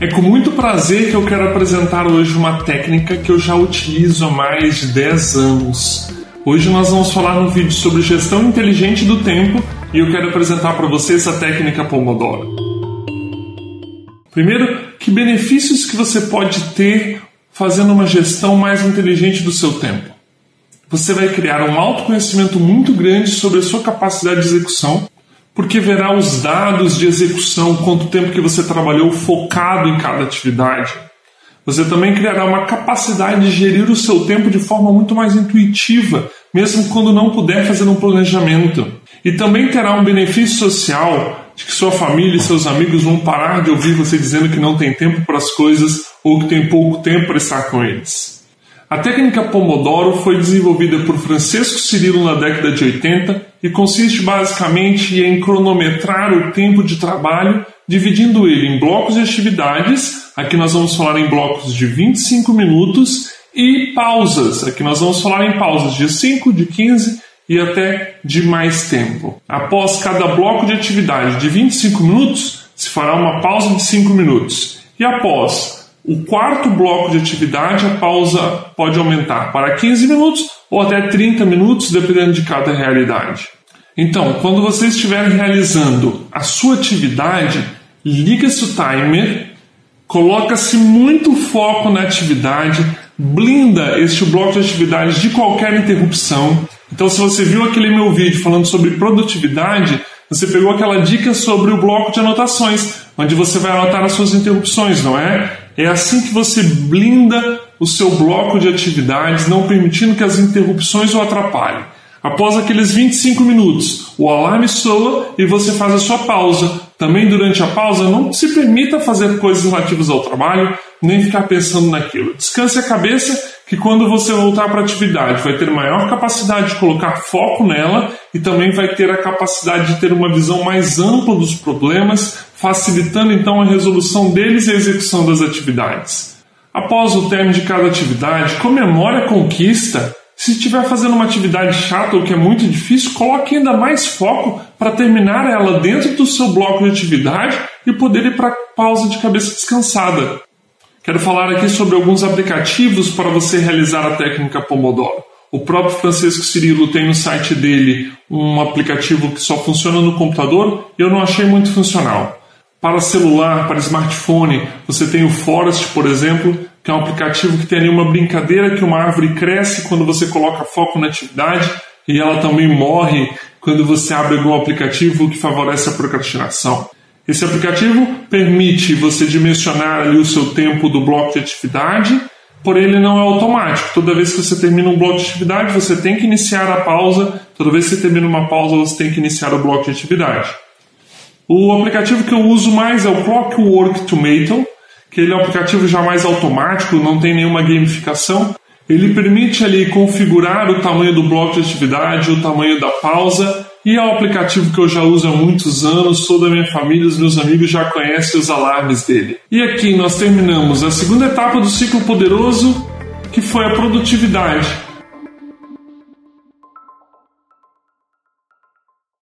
É com muito prazer que eu quero apresentar hoje uma técnica que eu já utilizo há mais de 10 anos. Hoje nós vamos falar no vídeo sobre gestão inteligente do tempo e eu quero apresentar para vocês a técnica Pomodoro. Primeiro, que benefícios que você pode ter fazendo uma gestão mais inteligente do seu tempo? Você vai criar um autoconhecimento muito grande sobre a sua capacidade de execução porque verá os dados de execução, quanto tempo que você trabalhou focado em cada atividade. Você também criará uma capacidade de gerir o seu tempo de forma muito mais intuitiva, mesmo quando não puder fazer um planejamento. E também terá um benefício social de que sua família e seus amigos vão parar de ouvir você dizendo que não tem tempo para as coisas ou que tem pouco tempo para estar com eles. A técnica Pomodoro foi desenvolvida por Francisco Cirilo na década de 80 e consiste basicamente em cronometrar o tempo de trabalho, dividindo ele em blocos de atividades, aqui nós vamos falar em blocos de 25 minutos, e pausas, aqui nós vamos falar em pausas de 5, de 15 e até de mais tempo. Após cada bloco de atividade de 25 minutos, se fará uma pausa de 5 minutos. E após o quarto bloco de atividade, a pausa pode aumentar para 15 minutos ou até 30 minutos, dependendo de cada realidade. Então, quando você estiver realizando a sua atividade, liga-se o timer, coloca-se muito foco na atividade, blinda este bloco de atividades de qualquer interrupção. Então, se você viu aquele meu vídeo falando sobre produtividade, você pegou aquela dica sobre o bloco de anotações, onde você vai anotar as suas interrupções, não é? É assim que você blinda o seu bloco de atividades, não permitindo que as interrupções o atrapalhem. Após aqueles 25 minutos, o alarme soa e você faz a sua pausa. Também durante a pausa, não se permita fazer coisas relativas ao trabalho, nem ficar pensando naquilo. Descanse a cabeça que quando você voltar para a atividade vai ter maior capacidade de colocar foco nela e também vai ter a capacidade de ter uma visão mais ampla dos problemas, facilitando então a resolução deles e a execução das atividades. Após o término de cada atividade, comemore a conquista se estiver fazendo uma atividade chata ou que é muito difícil, coloque ainda mais foco para terminar ela dentro do seu bloco de atividade e poder ir para pausa de cabeça descansada. Quero falar aqui sobre alguns aplicativos para você realizar a técnica Pomodoro. O próprio Francisco Cirilo tem no site dele um aplicativo que só funciona no computador e eu não achei muito funcional. Para celular, para smartphone, você tem o Forest, por exemplo, que é um aplicativo que tem ali uma brincadeira que uma árvore cresce quando você coloca foco na atividade e ela também morre quando você abre algum aplicativo que favorece a procrastinação. Esse aplicativo permite você dimensionar ali o seu tempo do bloco de atividade, porém ele não é automático. Toda vez que você termina um bloco de atividade, você tem que iniciar a pausa. Toda vez que você termina uma pausa, você tem que iniciar o bloco de atividade. O aplicativo que eu uso mais é o Clockwork Tomato, que ele é um aplicativo já mais automático, não tem nenhuma gamificação. Ele permite ali configurar o tamanho do bloco de atividade, o tamanho da pausa, e é um aplicativo que eu já uso há muitos anos, toda a minha família, os meus amigos já conhecem os alarmes dele. E aqui nós terminamos a segunda etapa do ciclo poderoso, que foi a produtividade.